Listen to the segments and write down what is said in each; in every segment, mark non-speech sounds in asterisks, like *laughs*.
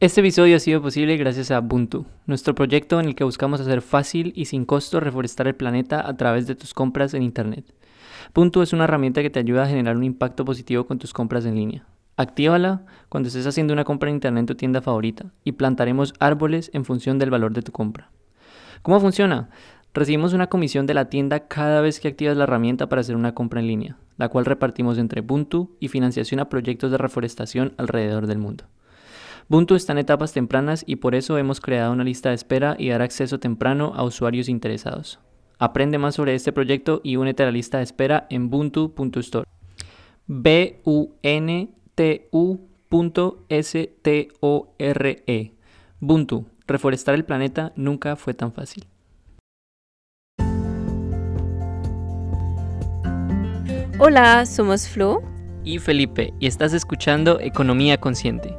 Este episodio ha sido posible gracias a Ubuntu, nuestro proyecto en el que buscamos hacer fácil y sin costo reforestar el planeta a través de tus compras en Internet. Ubuntu es una herramienta que te ayuda a generar un impacto positivo con tus compras en línea. Actívala cuando estés haciendo una compra en Internet en tu tienda favorita y plantaremos árboles en función del valor de tu compra. ¿Cómo funciona? Recibimos una comisión de la tienda cada vez que activas la herramienta para hacer una compra en línea, la cual repartimos entre Ubuntu y financiación a proyectos de reforestación alrededor del mundo. Ubuntu está en etapas tempranas y por eso hemos creado una lista de espera y dar acceso temprano a usuarios interesados. Aprende más sobre este proyecto y únete a la lista de espera en ubuntu.store. b u n t u.s t o r e. Ubuntu, reforestar el planeta nunca fue tan fácil. Hola, somos Flo y Felipe y estás escuchando Economía Consciente.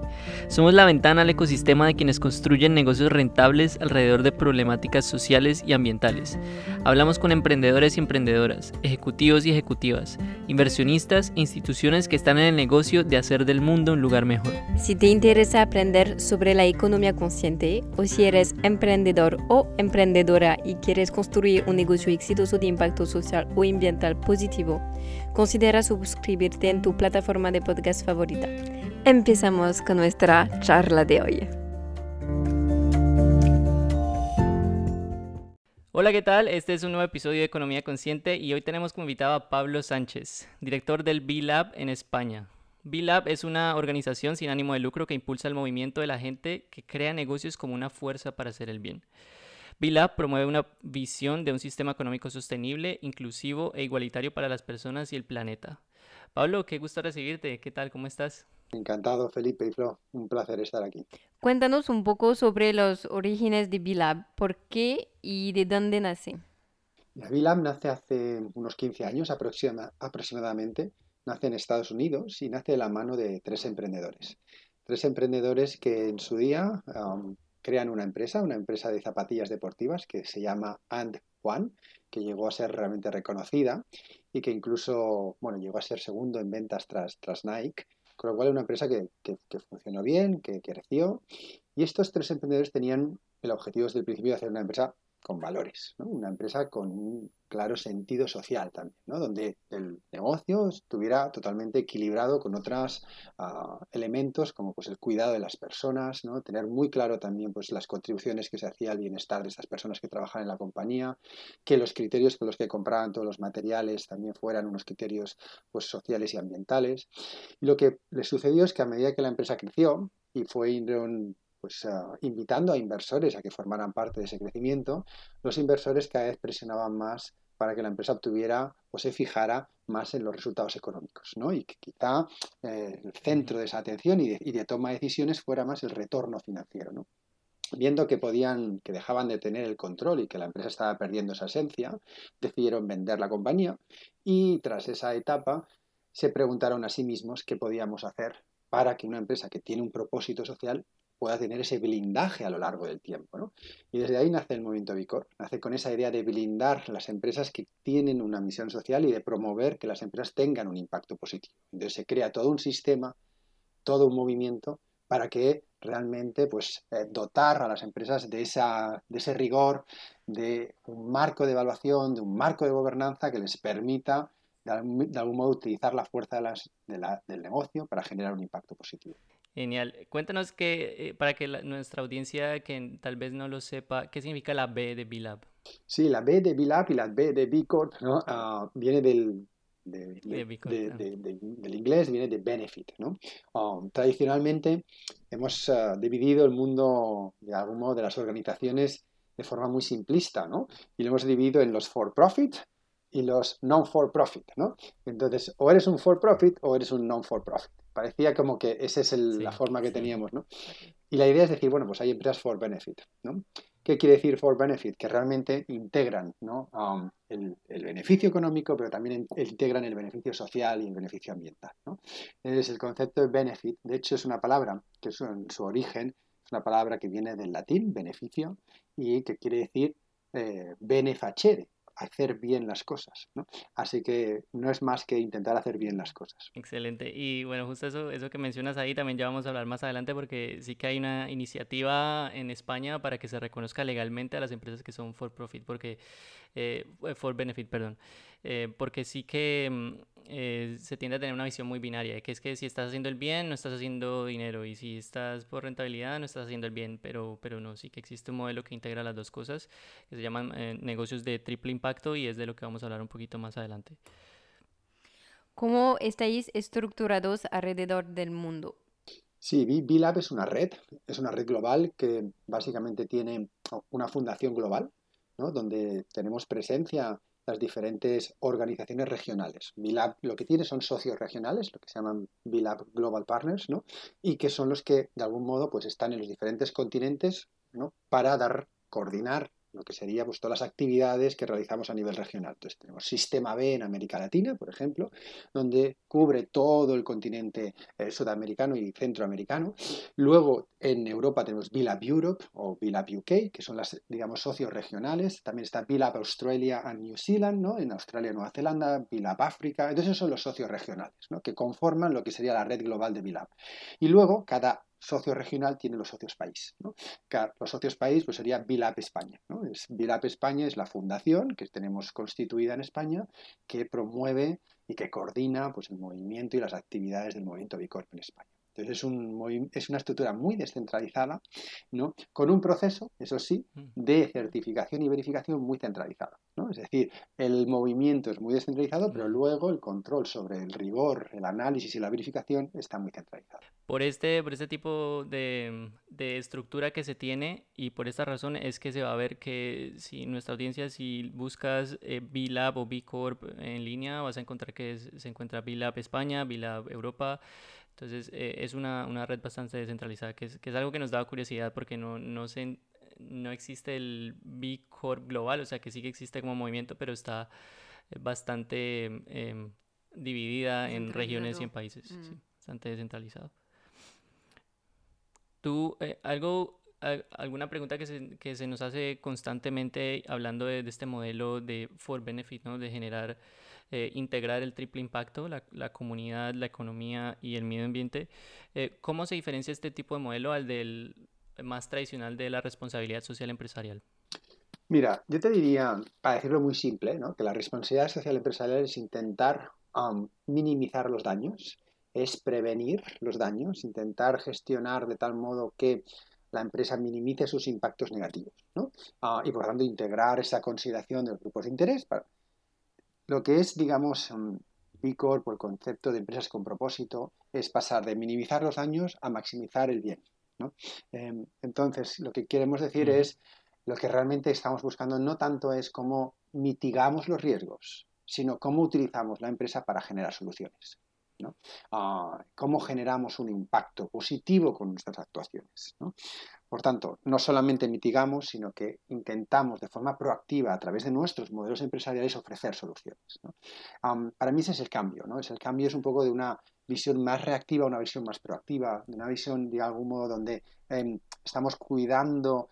Somos la ventana al ecosistema de quienes construyen negocios rentables alrededor de problemáticas sociales y ambientales. Hablamos con emprendedores y emprendedoras, ejecutivos y ejecutivas, inversionistas e instituciones que están en el negocio de hacer del mundo un lugar mejor. Si te interesa aprender sobre la economía consciente o si eres emprendedor o emprendedora y quieres construir un negocio exitoso de impacto social o ambiental positivo, considera suscribirte en tu plataforma de podcast favorita. Empezamos con nuestra charla de hoy. Hola, ¿qué tal? Este es un nuevo episodio de Economía Consciente y hoy tenemos como invitado a Pablo Sánchez, director del B-Lab en España. B-Lab es una organización sin ánimo de lucro que impulsa el movimiento de la gente que crea negocios como una fuerza para hacer el bien. B-Lab promueve una visión de un sistema económico sostenible, inclusivo e igualitario para las personas y el planeta. Pablo, qué gusto recibirte. ¿Qué tal? ¿Cómo estás? Encantado, Felipe y Flo. Un placer estar aquí. Cuéntanos un poco sobre los orígenes de B-Lab. ¿Por qué y de dónde nace? B-Lab nace hace unos 15 años aproximadamente. Nace en Estados Unidos y nace de la mano de tres emprendedores. Tres emprendedores que en su día crean una empresa, una empresa de zapatillas deportivas que se llama And One, que llegó a ser realmente reconocida y que incluso, bueno, llegó a ser segundo en ventas tras, tras Nike con lo cual, una empresa que, funcionó bien, que creció. Y estos tres emprendedores tenían el objetivo desde el principio de hacer una empresa con valores, una empresa con un claro sentido social también, donde el negocio estuviera totalmente equilibrado con otros ah, elementos como pues, el cuidado de las personas, ¿no? tener muy claro también pues, las contribuciones que se hacía al bienestar de estas personas que trabajan en la compañía, que los criterios con los que compraban todos los materiales también fueran unos criterios pues, sociales y ambientales. Y lo que le sucedió es que a medida que la empresa creció y fue un pues ah, invitando a inversores a que formaran parte de ese crecimiento, los inversores cada vez presionaban más para que la empresa obtuviera o se fijara más en los resultados económicos, ¿no? Y que quizá eh, el centro de esa atención y de, toma de decisiones fuera más el retorno financiero, ¿no? Viendo que podían, que dejaban de tener el control y que la empresa estaba perdiendo esa esencia, decidieron vender la compañía y tras esa etapa se preguntaron a sí mismos qué podíamos hacer para que una empresa que tiene un propósito social pueda tener ese blindaje a lo largo del tiempo. ¿no? Y desde ahí nace el movimiento Bicor, nace con esa idea de blindar las empresas que tienen una misión social y de promover que las empresas tengan un impacto positivo. Entonces se crea todo un sistema, todo un movimiento para que realmente pues, eh, dotar a las empresas de, esa, de ese rigor, de un marco de evaluación, de un marco de gobernanza que les permita de algún, modo utilizar la fuerza del negocio para generar un impacto positivo. Genial. Cuéntanos que, eh, para que nuestra audiencia que tal vez no lo sepa, ¿qué significa la B de B-Lab? Sí, la B de B-Lab y la B de B Corp ¿no? Ah, viene del, del inglés, viene de benefit. ¿no? Um, tradicionalmente hemos ah, dividido el mundo, de algún modo, de las organizaciones de forma muy simplista, ¿no? Y lo hemos dividido en los for-profit y los non-for-profit, ¿no? Entonces, o eres un for-profit o eres un non-for-profit. Parecía como que esa es la forma que teníamos, ¿no? Y la idea es decir, bueno, pues hay empresas for benefit, ¿no? ¿Qué quiere decir for benefit? Que realmente integran ¿no? Um, el, beneficio económico, pero también integran el beneficio social y el beneficio ambiental. ¿no? Es el concepto de benefit, de hecho, es una palabra que es, en su origen es una palabra que viene del latín, beneficio, y que quiere decir eh, benefacere, hacer bien las cosas. ¿no? Así que no es más que intentar hacer bien las cosas. Excelente. Y bueno, justo eso, eso que mencionas ahí también ya vamos a hablar más adelante porque sí que hay una iniciativa en España para que se reconozca legalmente a las empresas que son for profit, porque eh, for benefit, perdón, eh, porque sí que mm, eh, se tiende a tener una visión muy binaria, que es que si estás haciendo el bien, no estás haciendo dinero, y si estás por rentabilidad, no estás haciendo el bien, pero, pero no, sí que existe un modelo que integra las dos cosas, que se llaman negocios de triple impacto, y es de lo que vamos a hablar un poquito más adelante. ¿Cómo estáis estructurados alrededor del mundo? Sí, B-Lab es una red, es una red global que básicamente tiene una fundación global, ¿no? donde tenemos presencia las diferentes organizaciones regionales. B-Lab lo que tiene son socios regionales, lo que se llaman B-Lab Global Partners, ¿no? y que son los que de algún modo pues, están en los diferentes continentes ¿no? para dar, coordinar lo que sería pues, todas las actividades que realizamos a nivel regional. Entonces tenemos Sistema B en América Latina, por ejemplo, donde cubre todo el continente eh, sudamericano y centroamericano. Luego en Europa tenemos BILAB Europe o BILAB UK, que son las, digamos, socios regionales. También está BILAB Australia and New Zealand, ¿no? en Australia y Nueva Zelanda, BILAB África. Entonces esos son los socios regionales, ¿no? que conforman lo que sería la red global de BILAB. Y luego cada socio regional tiene los socios país. Los socios país pues sería BILAP España. ¿no? Es, España es la fundación que tenemos constituida en España que promueve y que coordina pues, el movimiento y las actividades del movimiento Bicorp en España. Entonces es, un, es una estructura muy descentralizada, ¿no? con un proceso, eso sí, mm. de certificación y verificación muy centralizado. ¿no? Es decir, el movimiento es muy descentralizado, pero mm. luego el control sobre el rigor, el análisis y la verificación está muy centralizado. Por este, por este tipo de, de estructura que se tiene y por esta razón es que se va a ver que si nuestra audiencia, si buscas eh, B-Lab o B-Corp en línea, vas a encontrar que se encuentra B-Lab España, B-Lab Europa, entonces eh, es una, una, red bastante descentralizada, que es, que es, algo que nos da curiosidad porque no, no, se, no existe el B Corp global, o sea que sí que existe como movimiento, pero está eh, bastante em, dividida en regiones y en países, mm. bastante descentralizado. ¿Tú, eh, algo, alguna pregunta que se, que se, nos hace constantemente hablando de, de, este modelo de for benefit, ¿no? de generar eh, integrar el triple impacto, la, la, comunidad, la economía y el medio ambiente. Eh, ¿Cómo se diferencia este tipo de modelo al del más tradicional de la responsabilidad social empresarial? Mira, yo te diría, para decirlo muy simple, ¿no? que la responsabilidad social empresarial es intentar minimizar los daños, es prevenir los daños, intentar gestionar de tal modo que la empresa minimice sus impactos negativos. Ah, y por lo tanto integrar esa consideración de los grupos de interés para, lo que es, digamos, B Corp o el concepto de empresas con propósito es pasar de minimizar los daños a maximizar el bien. Em, entonces, lo que queremos decir es, lo que realmente estamos buscando no tanto es cómo mitigamos los riesgos, sino cómo utilizamos la empresa para generar soluciones. Ah, cómo generamos un impacto positivo con nuestras actuaciones. Por tanto, no solamente mitigamos, sino que intentamos de forma proactiva, a través de nuestros modelos empresariales, ofrecer soluciones. para mí ese es el cambio. ¿no? Es el cambio es un poco de una visión más reactiva a una visión más proactiva, de una visión de algún modo donde em, estamos cuidando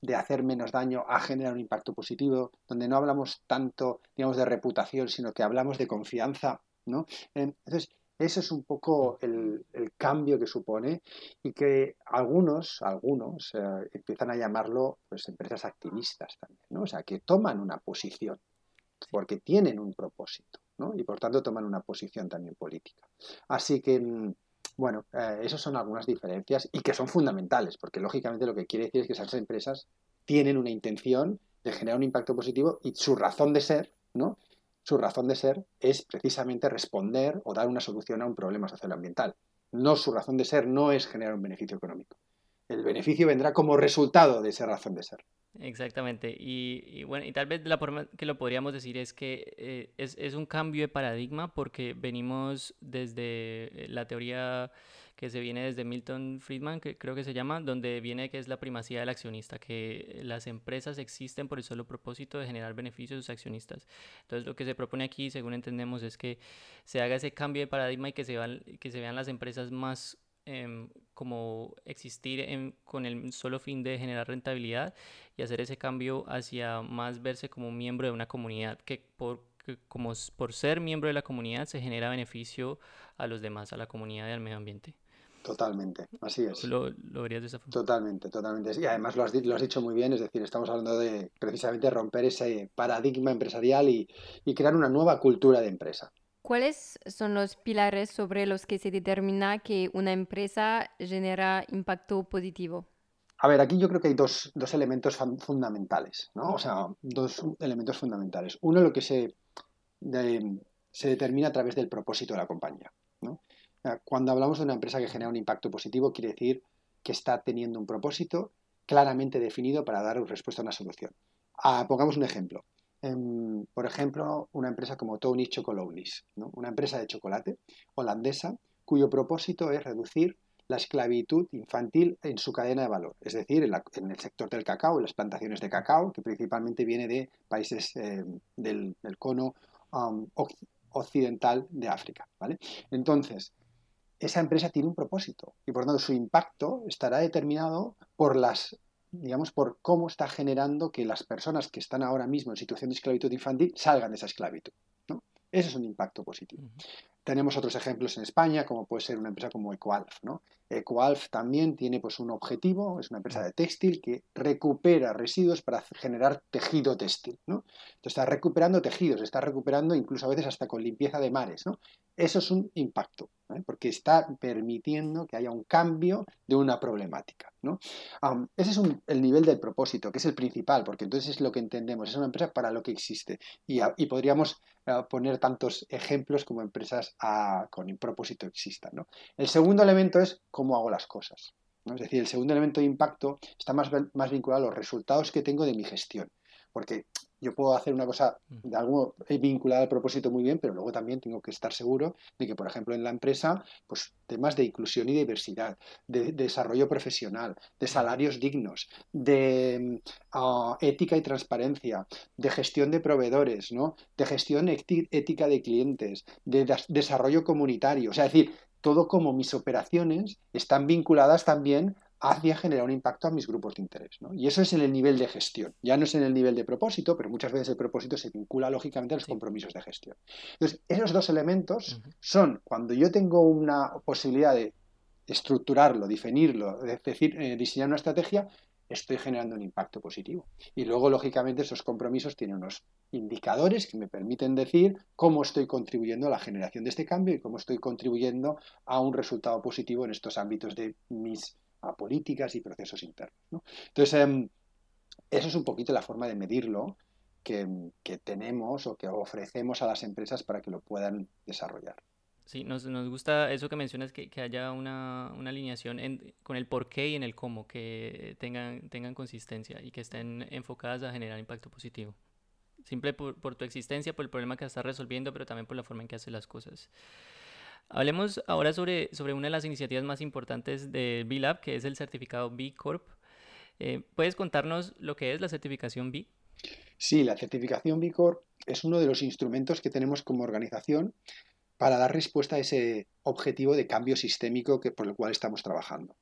de hacer menos daño a generar un impacto positivo, donde no hablamos tanto, digamos, de reputación, sino que hablamos de confianza entonces, ese es un poco el, cambio que supone y que algunos, algunos eh, empiezan a llamarlo pues, empresas activistas también, ¿no? O sea, que toman una posición porque tienen un propósito, ¿no? Y por tanto toman una posición también política. Así que, mm, bueno, eh, esas son algunas diferencias y que son fundamentales, porque lógicamente lo que quiere decir es que esas empresas tienen una intención de generar un impacto positivo y su razón de ser, ¿no? Su razón de ser es precisamente responder o dar una solución a un problema socioambiental. No, su razón de ser no es generar un beneficio económico. El beneficio vendrá como resultado de esa razón de ser. Exactamente. Y, bueno, y tal vez la forma que lo podríamos decir es que eh, es, es, un cambio de paradigma porque venimos desde la teoría que se viene desde Milton Friedman, que creo que se llama, donde viene que es la primacía del accionista, que las empresas existen por el solo propósito de generar beneficios a sus accionistas. Entonces lo que se propone aquí, según entendemos, es que se haga ese cambio de paradigma y que se, que se vean las empresas más em, como existir con el solo fin de generar rentabilidad y hacer ese cambio hacia más verse como un miembro de una comunidad que por como por ser miembro de la comunidad se genera beneficio a los demás, a la comunidad y al medio ambiente. Totalmente, así es. Lo, lo verías de esa forma. Totalmente, totalmente. Y además lo has, lo has, dicho muy bien, es decir, estamos hablando de precisamente romper ese paradigma empresarial y, y crear una nueva cultura de empresa. ¿Cuáles son los pilares sobre los que se determina que una empresa genera impacto positivo? A ver, aquí yo creo que hay dos, dos elementos fundamentales, ¿no? O sea, dos elementos fundamentales. Uno, lo que se, se determina a través del propósito de la compañía. Cuando hablamos de una empresa que genera un impacto positivo, quiere decir que está teniendo un propósito claramente definido para dar respuesta a una solución. Ah, pongamos un ejemplo. Em, por ejemplo, una empresa como Tony Chocolonely, ¿no? una empresa de chocolate holandesa cuyo propósito es reducir la esclavitud infantil en su cadena de valor, es decir, en, el sector del cacao, en las plantaciones de cacao, que principalmente viene de países em, del, cono um, occidental de África. Entonces, esa empresa tiene un propósito y por lo tanto su impacto estará determinado por las digamos, por cómo está generando que las personas que están ahora mismo en situación de esclavitud infantil salgan de esa esclavitud. ¿no? Ese es un impacto positivo. Tenemos otros ejemplos en España, como puede ser una empresa como Ecoalf. ¿no? Ecoalf también tiene pues, un objetivo, es una empresa de textil que recupera residuos para generar tejido textil. ¿no? Entonces está recuperando tejidos, está recuperando incluso a veces hasta con limpieza de mares. ¿no? Eso es un impacto, ¿eh? porque está permitiendo que haya un cambio de una problemática. ¿no? ese es el nivel del propósito, que es el principal, porque entonces es lo que entendemos, es una empresa para lo que existe. Y, podríamos eh, poner tantos ejemplos como empresas con propósito existan. ¿no? El segundo elemento es cómo hago las cosas. Es decir, el segundo elemento de impacto está más vinculado a los resultados que tengo de mi gestión. Porque yo puedo hacer una cosa mm. de algo vinculada al propósito muy bien, pero luego también tengo que estar seguro de que, por ejemplo, en la empresa, pues temas de inclusión y diversidad, de, desarrollo profesional, de salarios dignos, de ah, ética y transparencia, de gestión de proveedores, ¿no? de gestión ética de clientes, de desarrollo comunitario. O sea, es decir, todo como mis operaciones están vinculadas también hacia generar un impacto a mis grupos de interés. Y eso es en el nivel de gestión. Ya no es en el nivel de propósito, pero muchas veces el propósito se vincula lógicamente a los compromisos de gestión. Entonces, esos dos elementos son cuando yo tengo una posibilidad de estructurarlo, definirlo, es decir, eh, diseñar una estrategia, estoy generando un impacto positivo. Y luego, lógicamente, esos compromisos tienen unos indicadores que me permiten decir cómo estoy contribuyendo a la generación de este cambio y cómo estoy contribuyendo a un resultado positivo en estos ámbitos de mis a políticas y procesos internos. Entonces, em, eso es un poquito la forma de medirlo que, tenemos o que ofrecemos a las empresas para que lo puedan desarrollar. Sí, nos, gusta eso que mencionas, que, haya una, alineación con el por qué y en el cómo, que tengan, tengan consistencia y que estén enfocadas a generar impacto positivo. Simple por, por tu existencia, por el problema que estás resolviendo, pero también por la forma en que haces las cosas. Hablemos ahora sobre, sobre una de las iniciativas más importantes de B-Lab, que es el certificado B Corp. Eh, ¿Puedes contarnos lo que es la certificación B? Sí, la certificación B Corp es uno de los instrumentos que tenemos como organización para dar respuesta a ese objetivo de cambio sistémico que, por el cual estamos trabajando.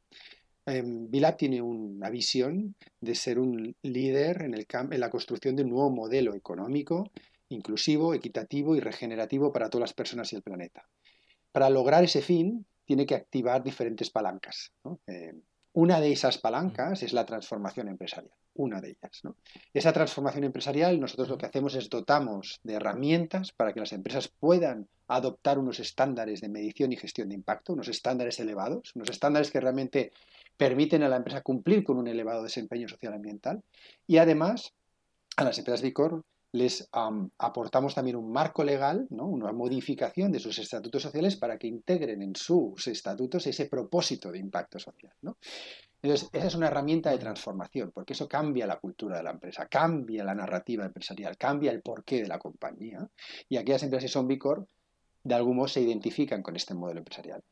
Eh, B-Lab tiene una visión de ser un líder en, el, en la construcción de un nuevo modelo económico, inclusivo, equitativo y regenerativo para todas las personas y el planeta. Para lograr ese fin, tiene que activar diferentes palancas. Eh, una de esas palancas es la transformación empresarial, una de ellas. Esa transformación empresarial, nosotros lo que hacemos es dotamos de herramientas para que las empresas puedan adoptar unos estándares de medición y gestión de impacto, unos estándares elevados, unos estándares que realmente permiten a la empresa cumplir con un elevado desempeño social ambiental. Y además, a las empresas Vicor les aportamos también un marco legal, una modificación de sus estatutos sociales para que integren en sus estatutos ese propósito de impacto social. Entonces, esa es una herramienta de transformación, porque eso cambia la cultura de la empresa, cambia la narrativa empresarial, cambia el porqué de la compañía. Y aquellas empresas que son Bicor, de algún modo se identifican con este modelo empresarial.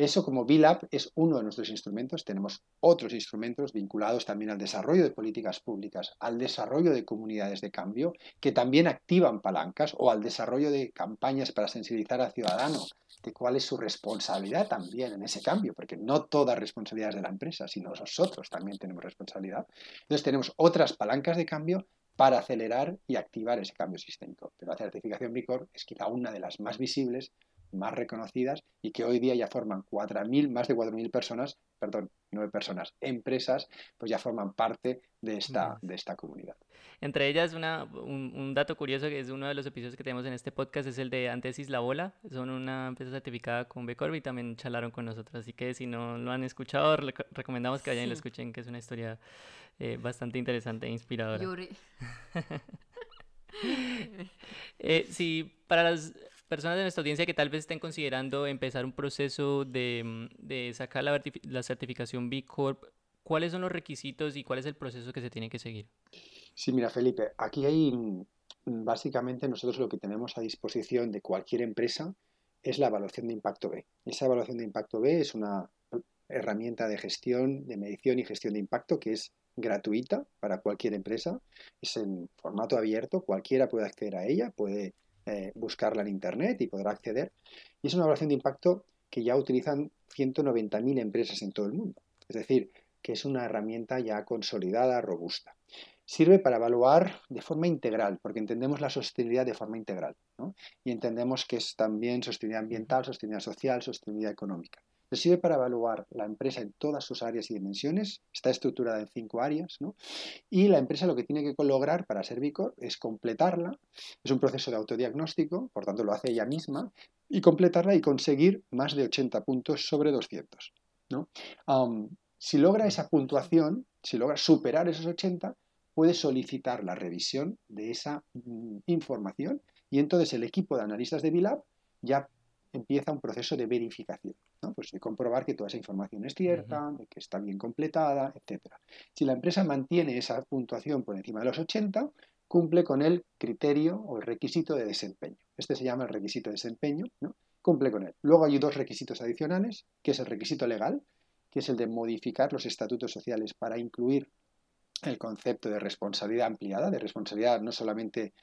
Eso como BILAB es uno de nuestros instrumentos. Tenemos otros instrumentos vinculados también al desarrollo de políticas públicas, al desarrollo de comunidades de cambio, que también activan palancas, o al desarrollo de campañas para sensibilizar al ciudadano de cuál es su responsabilidad también en ese cambio, porque no toda responsabilidad es de la empresa, sino nosotros también tenemos responsabilidad. Entonces tenemos otras palancas de cambio para acelerar y activar ese cambio sistémico. Pero la certificación BICOR es quizá una de las más visibles más reconocidas y que hoy día ya forman 4.000, más de 4.000 personas, perdón, nueve personas, empresas, pues ya forman parte de esta, de esta comunidad. Entre ellas, una, un, dato curioso que es uno de los episodios que tenemos en este podcast es el de Antesis La Bola. Son una empresa certificada con B Corp y también charlaron con nosotros. Así que si no lo han escuchado, recomendamos que vayan y lo escuchen, que es una historia eh, bastante interesante e inspiradora. Lloré. *laughs* eh, sí, para las personas de nuestra audiencia que tal vez estén considerando empezar un proceso de, mm, sacar la, certificación B Corp, ¿cuáles son los requisitos y cuál es el proceso que se tiene que seguir? Sí, mira, Felipe, aquí hay mm, básicamente nosotros lo que tenemos a disposición de cualquier empresa es la evaluación de impacto B. Esa evaluación de impacto B es una herramienta de gestión, de medición y gestión de impacto que es gratuita para cualquier empresa, es en formato abierto, cualquiera puede acceder a ella, puede eh, buscarla en Internet y podrá acceder. Y es una evaluación de impacto que ya utilizan 190.000 empresas en todo el mundo. Es decir, que es una herramienta ya consolidada, robusta. Sirve para evaluar de forma integral, porque entendemos la sostenibilidad de forma integral. Y entendemos que es también sostenibilidad ambiental, sostenibilidad social, sostenibilidad económica sirve para evaluar la empresa en todas sus áreas y dimensiones. Está estructurada en cinco áreas. ¿no? Y la empresa lo que tiene que lograr para ser Vicor es completarla. Es un proceso de autodiagnóstico, por tanto lo hace ella misma, y completarla y conseguir más de 80 puntos sobre 200. ¿no? si logra esa puntuación, si logra superar esos 80, puede solicitar la revisión de esa mm, información y entonces el equipo de analistas de BILAB ya empieza un proceso de verificación, ¿no? pues de comprobar que toda esa información es cierta, de que está bien completada, etc. Si la empresa mantiene esa puntuación por encima de los 80, cumple con el criterio o el requisito de desempeño. Este se llama el requisito de desempeño, ¿no? cumple con él. Luego hay dos requisitos adicionales, que es el requisito legal, que es el de modificar los estatutos sociales para incluir el concepto de responsabilidad ampliada, de responsabilidad no solamente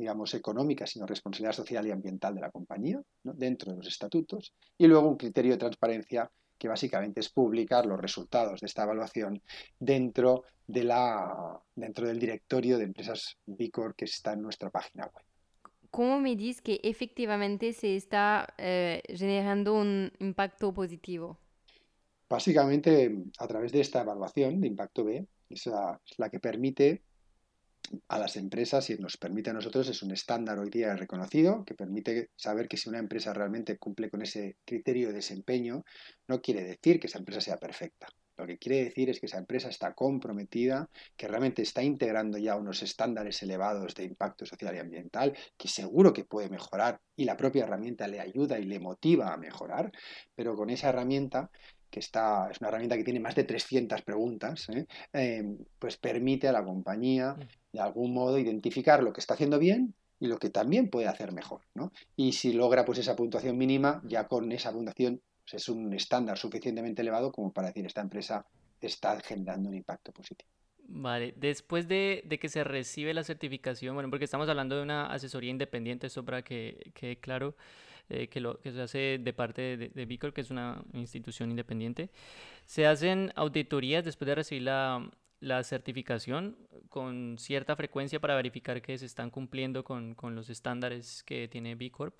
digamos, económica, sino responsabilidad social y ambiental de la compañía, dentro de los estatutos, y luego un criterio de transparencia que básicamente es publicar los resultados de esta evaluación dentro, de la, dentro del directorio de empresas Bicor que está en nuestra página web. ¿Cómo me dices que efectivamente se está eh, generando un impacto positivo? Básicamente, a través de esta evaluación de impacto B, esa es la que permite a las empresas y nos permite a nosotros, es un estándar hoy día reconocido, que permite saber que si una empresa realmente cumple con ese criterio de desempeño, no quiere decir que esa empresa sea perfecta. Lo que quiere decir es que esa empresa está comprometida, que realmente está integrando ya unos estándares elevados de impacto social y ambiental, que seguro que puede mejorar y la propia herramienta le ayuda y le motiva a mejorar, pero con esa herramienta que está, es una herramienta que tiene más de 300 preguntas, ¿eh? Em, pues permite a la compañía mm. de algún modo identificar lo que está haciendo bien y lo que también puede hacer mejor. ¿no? Y si logra pues esa puntuación mínima, ya con esa puntuación pues, es un estándar suficientemente elevado como para decir esta empresa está generando un impacto positivo. Vale, después de, de, que se recibe la certificación, bueno, porque estamos hablando de una asesoría independiente, eso para que quede claro, eh, que, lo, que se hace de parte de, de Bicor, que es una institución independiente. Se hacen auditorías después de recibir la, la certificación con cierta frecuencia para verificar que se están cumpliendo con, con los estándares que tiene B Corp.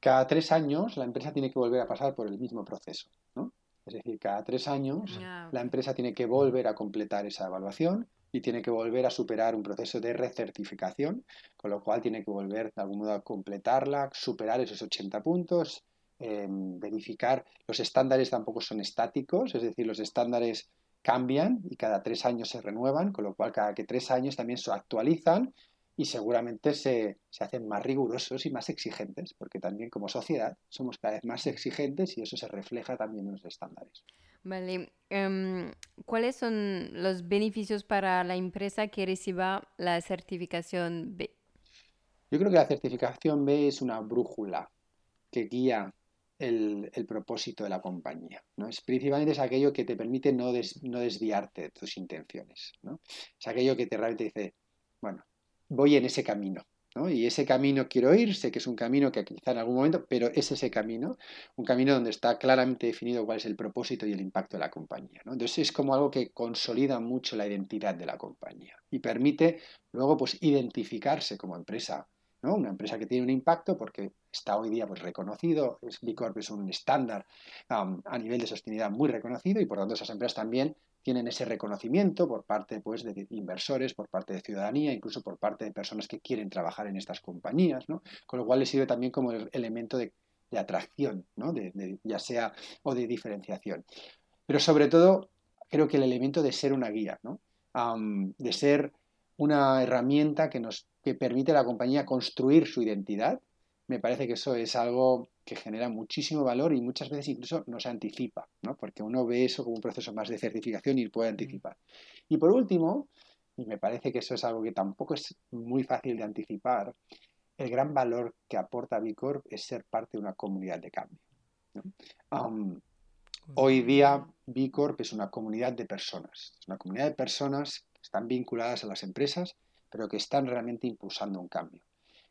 Cada tres años la empresa tiene que volver a pasar por el mismo proceso. ¿no? Es decir, cada tres años la empresa tiene que volver a completar esa evaluación y tiene que volver a superar un proceso de recertificación, con lo cual tiene que volver de algún modo a completarla, superar esos 80 puntos, em, verificar. Los estándares tampoco son estáticos, es decir, los estándares cambian y cada tres años se renuevan, con lo cual cada que tres años también se actualizan y seguramente se, se, hacen más rigurosos y más exigentes, porque también como sociedad somos cada vez más exigentes y eso se refleja también en los estándares. Vale. Em, ¿Cuáles son los beneficios para la empresa que reciba la certificación B? Yo creo que la certificación B es una brújula que guía el, propósito de la compañía. ¿no? Es, principalmente es aquello que te permite no, no desviarte de tus intenciones. ¿no? Es aquello que te realmente dice, bueno, voy en ese camino. Y ese camino quiero ir, sé que es un camino que quizá en algún momento, pero es ese camino, un camino donde está claramente definido cuál es el propósito y el impacto de la compañía. Entonces es como algo que consolida mucho la identidad de la compañía y permite luego pues identificarse como empresa una empresa que tiene un impacto porque está hoy día pues, reconocido, es, B Corp es un estándar a nivel de sostenibilidad muy reconocido y por tanto esas empresas también tienen ese reconocimiento por parte pues, de inversores, por parte de ciudadanía, incluso por parte de personas que quieren trabajar en estas compañías, con lo cual les sirve también como el elemento de, atracción, ya sea o de diferenciación. Pero sobre todo, creo que el elemento de ser una guía, de ser una herramienta que nos que permite a la compañía construir su identidad, me parece que eso es algo que genera muchísimo valor y muchas veces incluso no se anticipa, ¿no? porque uno ve eso como un proceso más de certificación y puede anticipar. Y por último, y me parece que eso es algo que tampoco es muy fácil de anticipar, el gran valor que aporta Bicorp es ser parte de una comunidad de cambio. hoy día Bicorp es una comunidad de personas, es una comunidad de personas que están vinculadas a las empresas pero que están realmente impulsando un cambio.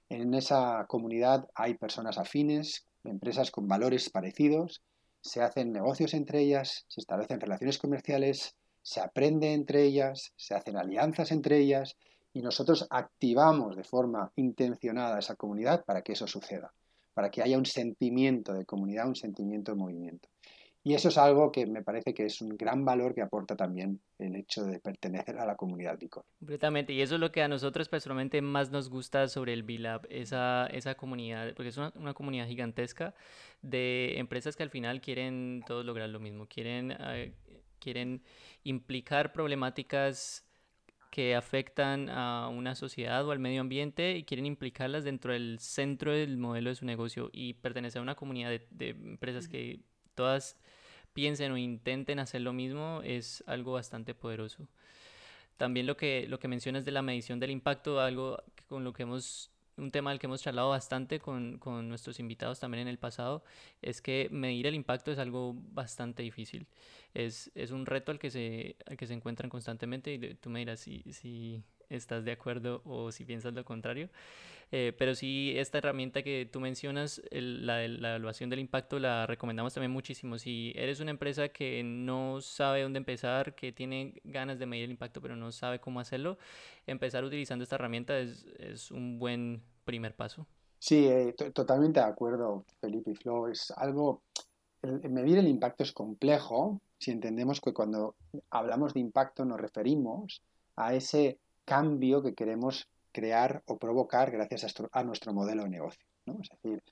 En esa comunidad hay personas afines, empresas con valores parecidos, se hacen negocios entre ellas, se establecen relaciones comerciales, se aprende entre ellas, se hacen alianzas entre ellas y nosotros activamos de forma intencionada esa comunidad para que eso suceda, para que haya un sentimiento de comunidad, un sentimiento de movimiento. Y eso es algo que me parece que es un gran valor que aporta también el hecho de pertenecer a la comunidad Bicor. Completamente, y eso es lo que a nosotros personalmente más nos gusta sobre el B-Lab, esa, esa comunidad, porque es una, una, comunidad gigantesca de empresas que al final quieren todos lograr lo mismo, quieren, eh, quieren implicar problemáticas que afectan a una sociedad o al medio ambiente y quieren implicarlas dentro del centro del modelo de su negocio y pertenecer a una comunidad de, de empresas que todas piensen o intenten hacer lo mismo es algo bastante poderoso. También lo que, lo que mencionas de la medición del impacto, algo con lo que hemos, un tema del que hemos charlado bastante con, con nuestros invitados también en el pasado, es que medir el impacto es algo bastante difícil. Es, es un reto al que, se, al que se encuentran constantemente y tú me dirás si, si estás de acuerdo o si piensas lo contrario. Eh, pero sí, esta herramienta que tú mencionas, la, la, evaluación del impacto, la recomendamos también muchísimo. Si eres una empresa que no sabe dónde empezar, que tiene ganas de medir el impacto, pero no sabe cómo hacerlo, empezar utilizando esta herramienta es, es un buen primer paso. Sí, eh, totalmente de acuerdo, Felipe y Flo. Es algo, medir el impacto es complejo si entendemos que cuando hablamos de impacto nos referimos a ese cambio que queremos crear o provocar gracias a, nuestro modelo de negocio. ¿no? Es decir,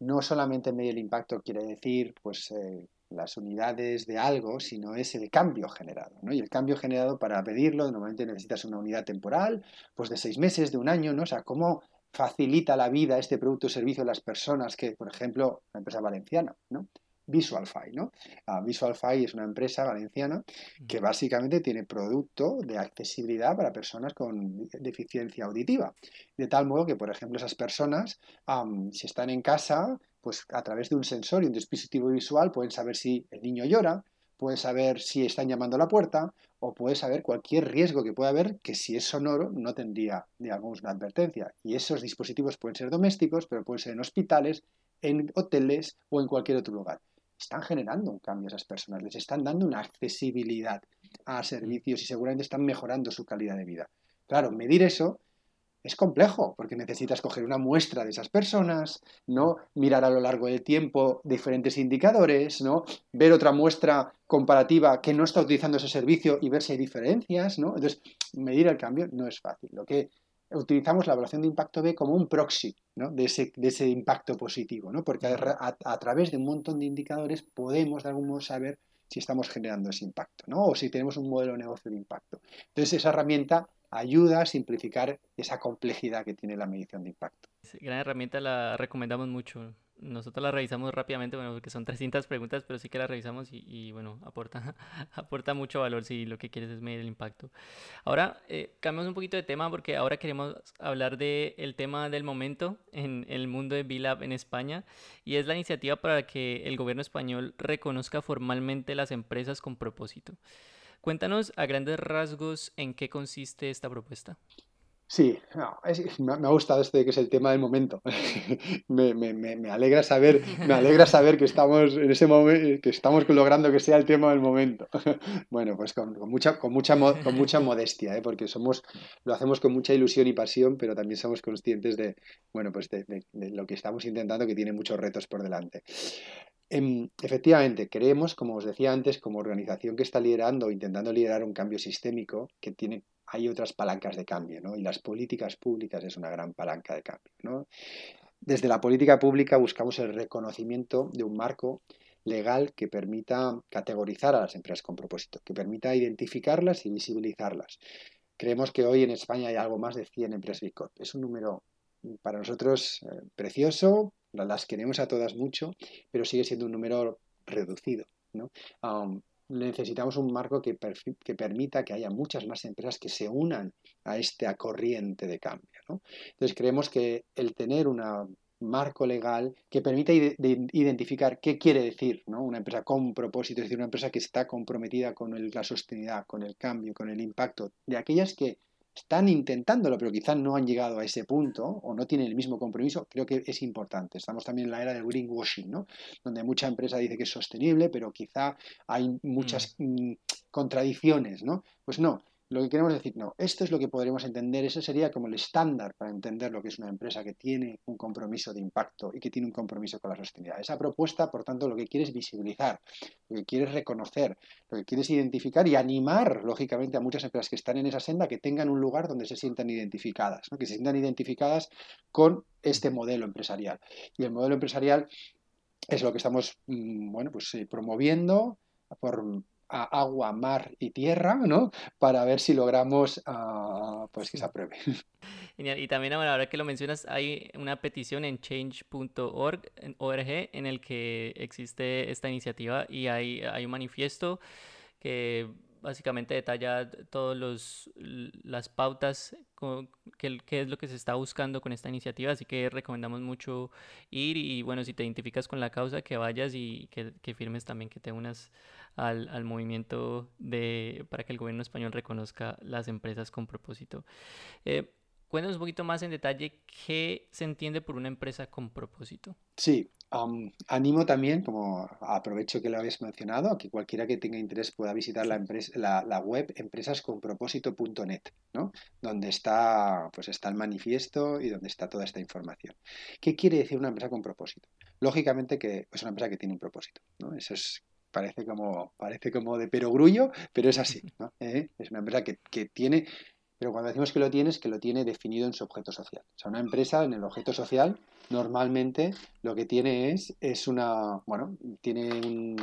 no solamente medir el impacto quiere decir pues, eh, las unidades de algo, sino es el cambio generado. ¿no? Y el cambio generado para pedirlo, normalmente necesitas una unidad temporal, pues de seis meses, de un año, ¿no? O sea, cómo facilita la vida este producto o servicio a las personas que, por ejemplo, la empresa valenciana, ¿no? VisualFi. ¿no? Uh, VisualFi es una empresa valenciana que básicamente tiene producto de accesibilidad para personas con deficiencia auditiva. De tal modo que, por ejemplo, esas personas, si están en casa, pues a través de un sensor y un dispositivo visual pueden saber si el niño llora, pueden saber si están llamando a la puerta o puede saber cualquier riesgo que pueda haber que si es sonoro no tendría, digamos, una advertencia. Y esos dispositivos pueden ser domésticos, pero pueden ser en hospitales, en hoteles o en cualquier otro lugar están generando un cambio a esas personas, les están dando una accesibilidad a servicios y seguramente están mejorando su calidad de vida. Claro, medir eso es complejo porque necesitas coger una muestra de esas personas, ¿no? Mirar a lo largo del tiempo diferentes indicadores, ¿no? Ver otra muestra comparativa que no está utilizando ese servicio y ver si hay diferencias, ¿no? Entonces, medir el cambio no es fácil. Lo que utilizamos la evaluación de impacto B como un proxy de, ese, impacto positivo, ¿no? porque a, través de un montón de indicadores podemos de algún modo saber si estamos generando ese impacto ¿no? o si tenemos un modelo de negocio de impacto. Entonces esa herramienta ayuda a simplificar esa complejidad que tiene la medición de impacto. gran herramienta, la recomendamos mucho. Nosotros la revisamos rápidamente, bueno, porque son *laughs* 300 preguntas, pero sí que la revisamos y, bueno, aporta, *laughs* aporta mucho valor si lo que quieres es medir el impacto. Ahora, eh, cambiamos un poquito de tema porque ahora queremos hablar del el tema del momento en, el mundo de B-Lab en España y es la iniciativa para que el gobierno español reconozca formalmente las empresas con propósito. Cuéntanos a grandes rasgos en qué consiste esta propuesta. Sí, me, ha gustado este que es el tema del momento. *laughs* me, alegra saber, me alegra saber que estamos en ese momento, que estamos logrando que sea el tema del momento. *laughs* bueno, pues con, mucha, con mucha, con mucha modestia, ¿eh? porque somos, lo hacemos con mucha ilusión y pasión, pero también somos conscientes de, bueno, pues de, lo que estamos intentando, que tiene muchos retos por delante. Em, efectivamente, creemos, como os decía antes, como organización que está liderando, intentando liderar un cambio sistémico que tiene hay otras palancas de cambio, ¿no? Y las políticas públicas es una gran palanca de cambio, ¿no? Desde la política pública buscamos el reconocimiento de un marco legal que permita categorizar a las empresas con propósito, que permita identificarlas y visibilizarlas. Creemos que hoy en España hay algo más de 100 empresas B. Es un número para nosotros eh, precioso, las queremos a todas mucho, pero sigue siendo un número reducido. ¿no? Necesitamos un marco que, que, permita que haya muchas más empresas que se unan a esta corriente de cambio. Entonces creemos que el tener un marco legal que permita identificar qué quiere decir una empresa con propósito, es decir, una empresa que está comprometida con la sostenibilidad, con el cambio, con el impacto, de aquellas que están intentándolo, pero quizás no han llegado a ese punto o no tienen el mismo compromiso, creo que es importante. Estamos también en la era del greenwashing, ¿no? donde mucha empresa dice que es sostenible, pero quizá hay muchas mm. Mm, contradicciones. ¿no? Pues no, lo que queremos decir, no, esto es lo que podremos entender, ese sería como el estándar para entender lo que es una empresa que tiene un compromiso de impacto y que tiene un compromiso con la sostenibilidad. Esa propuesta, por tanto, lo que quiere es visibilizar, lo que quiere es reconocer, lo que quiere es identificar y animar, lógicamente, a muchas empresas que están en esa senda que tengan un lugar donde se sientan identificadas, que se sientan identificadas con este modelo empresarial. Y el modelo empresarial es lo que estamos mm, bueno, pues, eh, promoviendo por a agua, mar y tierra, ¿no? Para ver si logramos ah, pues que se apruebe. *laughs* Y también ahora que lo mencionas, hay una petición en change.org en el que existe esta iniciativa y hay, hay un manifiesto que básicamente detalla todas las pautas, qué, es lo que se está buscando con esta iniciativa, así que recomendamos mucho ir y bueno, si te identificas con la causa, que vayas y que, que firmes también, que te unas al, al, movimiento de, para que el gobierno español reconozca las empresas con propósito. Eh, Cuéntanos un poquito más en detalle qué se entiende por una empresa con propósito. Sí, animo también, como aprovecho que lo habéis mencionado, a que cualquiera que tenga interés pueda visitar la, empresa, la, web empresasconpropósito.net, ¿no? donde está, pues está el manifiesto y donde está toda esta información. ¿Qué quiere decir una empresa con propósito? Lógicamente que es una empresa que tiene un propósito. ¿no? Eso es parece como, parece como de perogrullo, pero es así. ¿no? ¿Eh? Es una empresa que, que, tiene pero cuando decimos que lo tiene, es que lo tiene definido en su objeto social. O sea, una empresa en el objeto social normalmente lo que tiene es, es una, bueno, tiene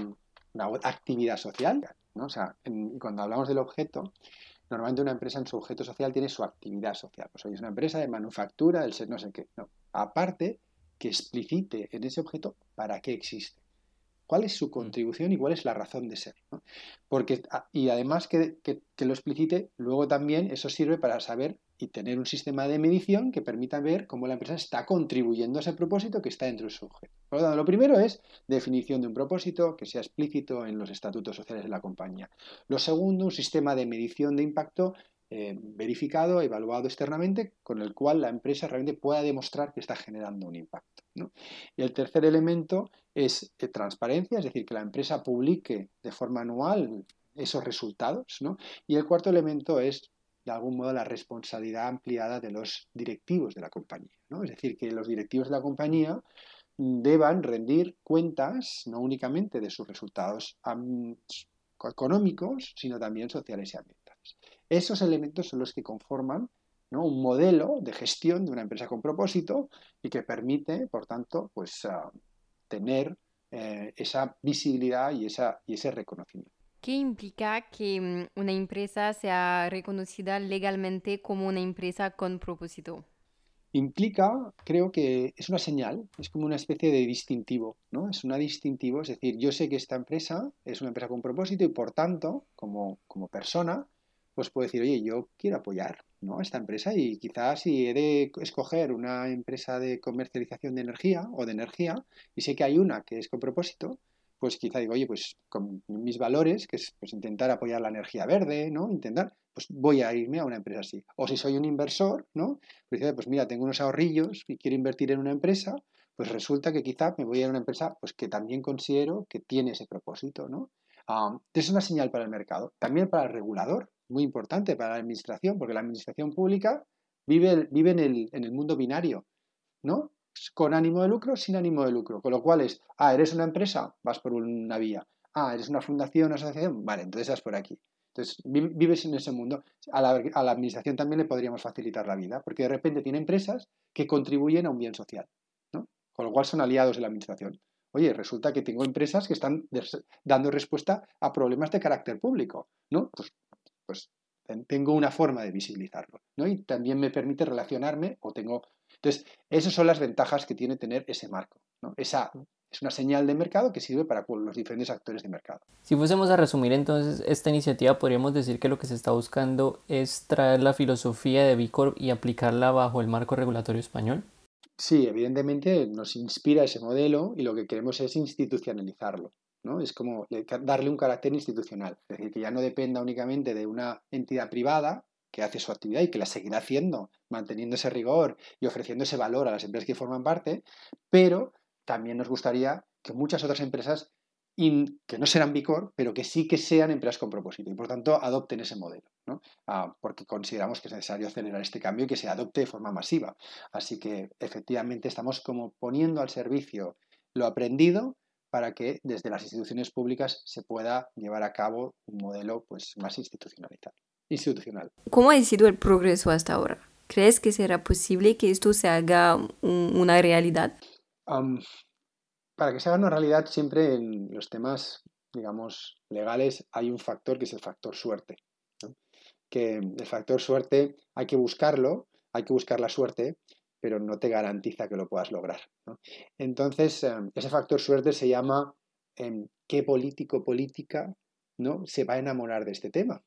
una actividad social. ¿no? O sea, cuando hablamos del objeto, normalmente una empresa en su objeto social tiene su actividad social. Pues hoy es una empresa de manufactura, del no sé qué. No. Aparte, que explicite en ese objeto para qué existe cuál es su mm. contribución y cuál es la razón de ser. Porque, ah, y además que, lo explicite, luego también eso sirve para saber y tener un sistema de medición que permita ver cómo la empresa está contribuyendo a ese propósito que está dentro de su objeto. Por lo tanto, lo primero es definición de un propósito que sea explícito en los estatutos sociales de la compañía. Lo segundo, un sistema de medición de impacto eh, verificado, evaluado externamente, con el cual la empresa realmente pueda demostrar que está generando un impacto. Y el tercer elemento es eh, transparencia, es decir, que la empresa publique de forma anual esos resultados. Y el cuarto elemento es, de algún modo, la responsabilidad ampliada de los directivos de la compañía. Es decir, que los directivos de la compañía deban rendir cuentas no únicamente de sus resultados económicos, sino también sociales y ambientales. Esos elementos son los que conforman un modelo de gestión de una empresa con propósito y que permite, por tanto, pues, ah, tener eh, esa visibilidad y, esa, y ese reconocimiento. ¿Qué implica que mm, una empresa sea reconocida legalmente como una empresa con propósito? implica, creo que es una señal, es como una especie de distintivo, ¿no? Es una distintivo, es decir, yo sé que esta empresa es una empresa con propósito y por tanto, como, como persona, pues puedo decir, oye, yo quiero apoyar ¿no? esta empresa y quizás si he de escoger una empresa de comercialización de energía o de energía y sé que hay una que es con propósito, pues quizá digo, oye, pues con mis valores, que es pues, intentar apoyar la energía verde, ¿no? Intentar, pues voy a irme a una empresa así. O si soy un inversor, ¿no? Pues, pues mira, tengo unos ahorrillos y quiero invertir en una empresa, pues resulta que quizá me voy a una empresa pues que también considero que tiene ese propósito, ¿no? Ah, es una señal para el mercado, también para el regulador, muy importante para la administración, porque la administración pública vive, vive en, el, en el mundo binario, ¿no? con ánimo de lucro, sin ánimo de lucro. Con lo cual es, ah, eres una empresa, vas por una vía. Ah, eres una fundación, una asociación, vale, entonces vas por aquí. Entonces, vives en ese mundo. A la, a la, administración también le podríamos facilitar la vida, porque de repente tiene empresas que contribuyen a un bien social, ¿no? Con lo cual son aliados de la administración. Oye, resulta que tengo empresas que están dando respuesta a problemas de carácter público, ¿no? Pues, pues tengo una forma de visibilizarlo, ¿no? Y también me permite relacionarme o tengo entonces, esas son las ventajas que tiene tener ese marco. Esa es una señal de mercado que sirve para los diferentes actores de mercado. Si fuésemos a resumir entonces esta iniciativa, podríamos decir que lo que se está buscando es traer la filosofía de Bicorp y aplicarla bajo el marco regulatorio español. Sí, evidentemente nos inspira ese modelo y lo que queremos es institucionalizarlo. ¿No? Es como darle un carácter institucional, es decir, que ya no dependa únicamente de una entidad privada, que hace su actividad y que la seguirá haciendo, manteniendo ese rigor y ofreciendo ese valor a las empresas que forman parte, pero también nos gustaría que muchas otras empresas que no serán Bicor, pero que sí que sean empresas con propósito y por tanto adopten ese modelo, ah, porque consideramos que es necesario acelerar este cambio y que se adopte de forma masiva. Así que efectivamente estamos como poniendo al servicio lo aprendido para que desde las instituciones públicas se pueda llevar a cabo un modelo pues, más institucionalizado institucional. ¿Cómo ha sido el progreso hasta ahora? ¿Crees que será posible que esto se haga una realidad? para que se haga una realidad, siempre en los temas, digamos, legales hay un factor que es el factor suerte. Que el factor suerte hay que buscarlo, hay que buscar la suerte, pero no te garantiza que lo puedas lograr. Entonces, em, ese factor suerte se llama em, qué político política ¿no? se va a enamorar de este tema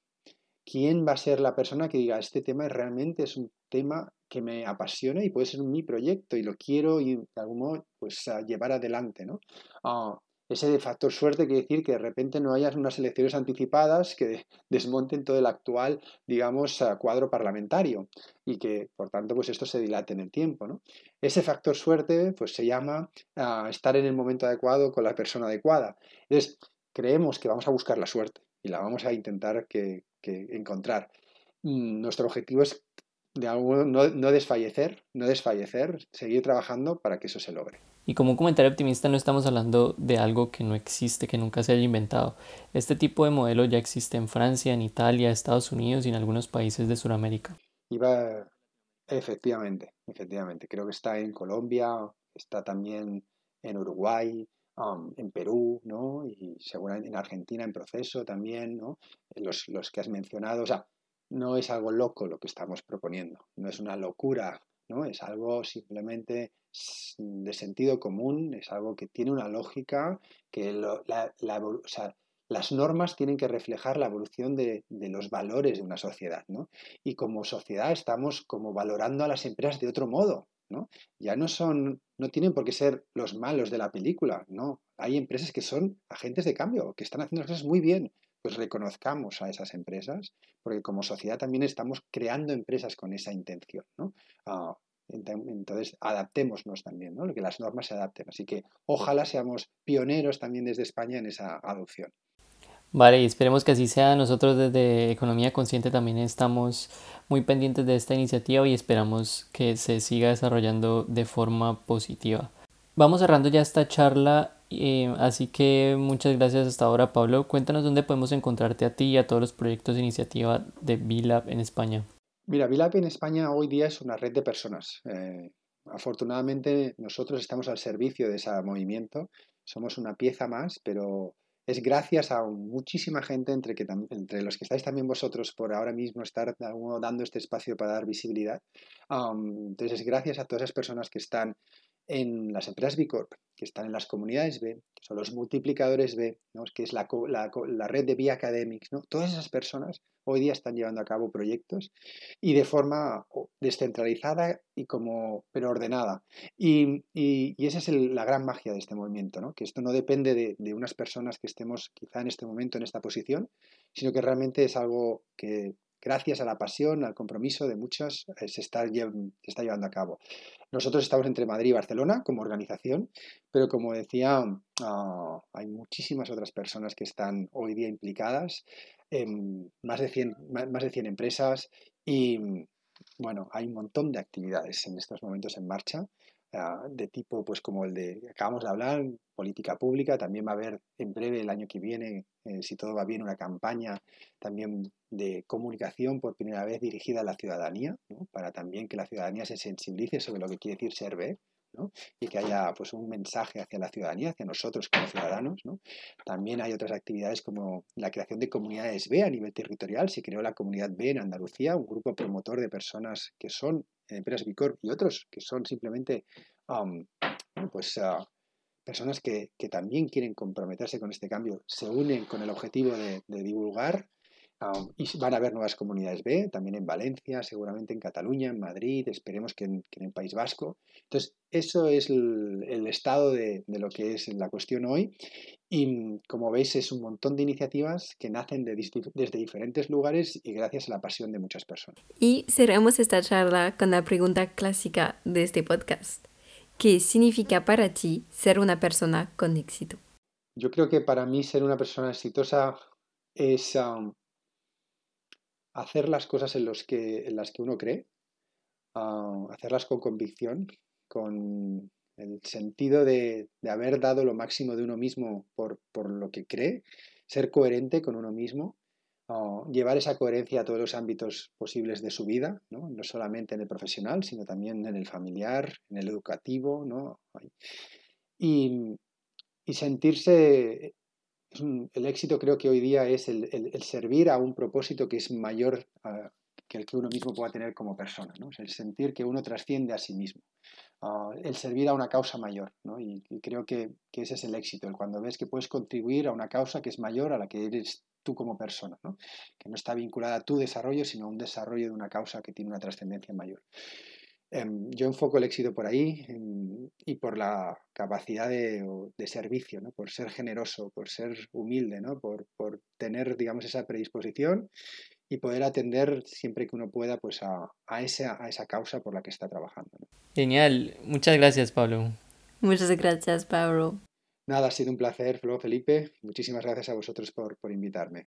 quién va a ser la persona que diga, este tema realmente es un tema que me apasiona y puede ser mi proyecto y lo quiero y de algún modo pues llevar adelante, ¿no? Ah, ese factor suerte quiere decir que de repente no haya unas elecciones anticipadas que desmonten todo el actual, digamos, cuadro parlamentario y que, por tanto, pues esto se dilate en el tiempo, ¿no? Ese factor suerte, pues se llama ah, estar en el momento adecuado con la persona adecuada. Entonces, creemos que vamos a buscar la suerte y la vamos a intentar que, encontrar. Mm, nuestro objetivo es de algo, no, no, desfallecer, no desfallecer, seguir trabajando para que eso se logre. Y como un comentario optimista no estamos hablando de algo que no existe, que nunca se haya inventado. Este tipo de modelo ya existe en Francia, en Italia, Estados Unidos y en algunos países de Sudamérica. Iba, efectivamente, efectivamente. Creo que está en Colombia, está también en Uruguay, en Perú, ¿no? Y seguramente en Argentina en proceso también, ¿no? Los, los, que has mencionado, o sea, no es algo loco lo que estamos proponiendo, no es una locura, ¿no? Es algo simplemente de sentido común, es algo que tiene una lógica, que la, o sea, las normas tienen que reflejar la evolución de, de, los valores de una sociedad, ¿no? Y como sociedad estamos como valorando a las empresas de otro modo, ¿no? Ya no son, no tienen por qué ser los malos de la película, no. Hay empresas que son agentes de cambio, que están haciendo las cosas muy bien. Pues reconozcamos a esas empresas, porque como sociedad también estamos creando empresas con esa intención, ¿no? Ah, entonces, adaptémonos también, ¿no? Que las normas se adapten. Así que ojalá seamos pioneros también desde España en esa adopción. Vale, y esperemos que así sea. Nosotros desde Economía Consciente también estamos muy pendientes de esta iniciativa y esperamos que se siga desarrollando de forma positiva. Vamos cerrando ya esta charla, eh, así que muchas gracias hasta ahora Pablo. Cuéntanos dónde podemos encontrarte a ti y a todos los proyectos de iniciativa de VLAB en España. Mira, VLAB en España hoy día es una red de personas. Eh, afortunadamente nosotros estamos al servicio de ese movimiento, somos una pieza más, pero es gracias a muchísima gente, entre, que, entre los que estáis también vosotros por ahora mismo estar dando este espacio para dar visibilidad. entonces, es gracias a todas esas personas que están en las empresas B Corp, que están en las comunidades B, que son los multiplicadores B, que es la, la, red de B Academics, ¿no? todas esas personas hoy día están llevando a cabo proyectos y de forma descentralizada y como pero ordenada. Y, esa es la gran magia de este movimiento, ¿no? que esto no depende de, de unas personas que estemos quizá en este momento en esta posición, sino que realmente es algo que gracias a la pasión, al compromiso de muchos, eh, se está, llevando a cabo. Nosotros estamos entre Madrid y Barcelona como organización, pero como decía, ah, hay muchísimas otras personas que están hoy día implicadas, en más de 100, más de 100 empresas y, bueno, hay un montón de actividades en estos momentos en marcha de tipo pues como el de acabamos de hablar, política pública, también va a haber en breve el año que viene, eh, si todo va bien, una campaña también de comunicación por primera vez dirigida a la ciudadanía, para también que la ciudadanía se sensibilice sobre lo que quiere decir ser B. y que haya pues un mensaje hacia la ciudadanía, hacia nosotros como ciudadanos. También hay otras actividades como la creación de comunidades B a nivel territorial. Se creó la comunidad B en Andalucía, un grupo promotor de personas que son empresas Bicorp y otros que son simplemente pues, ah, personas que, también quieren comprometerse con este cambio, se unen con el objetivo de, divulgar y van a haber nuevas comunidades B, también en Valencia, seguramente en Cataluña, en Madrid, esperemos que en, el País Vasco. Entonces, eso es el, estado de, lo que es la cuestión hoy y como veis es un montón de iniciativas que nacen desde diferentes lugares y gracias a la pasión de muchas personas. Y cerramos esta charla con la pregunta clásica de este podcast. ¿Qué significa para ti ser una persona con éxito? Yo creo que para mí ser una persona exitosa es hacer las cosas en, los que, en las que uno cree, hacerlas con convicción, con el sentido de, haber dado lo máximo de uno mismo por, lo que cree, ser coherente con uno mismo, llevar esa coherencia a todos los ámbitos posibles de su vida, no, solamente en el profesional, sino también en el familiar, en el educativo, ¿no? y, sentirse, el éxito creo que hoy día es el, servir a un propósito que es mayor que el que uno mismo pueda tener como persona, ¿no? el sentir que uno trasciende a sí mismo. Ah, el servir a una causa mayor. ¿no? Y, creo que, ese es el éxito, el cuando ves que puedes contribuir a una causa que es mayor a la que eres tú como persona, ¿no? que no está vinculada a tu desarrollo, sino a un desarrollo de una causa que tiene una trascendencia mayor. Em, yo enfoco el éxito por ahí em, y por la capacidad de, servicio, ¿no? por ser generoso, por ser humilde, ¿no? por, por tener digamos, esa predisposición y poder atender siempre que uno pueda pues a, a, esa, a esa causa por la que está trabajando. Genial, muchas gracias Pablo. Muchas gracias Pablo. Nada, ha sido un placer, Flo, Felipe. Muchísimas gracias a vosotros por, por invitarme.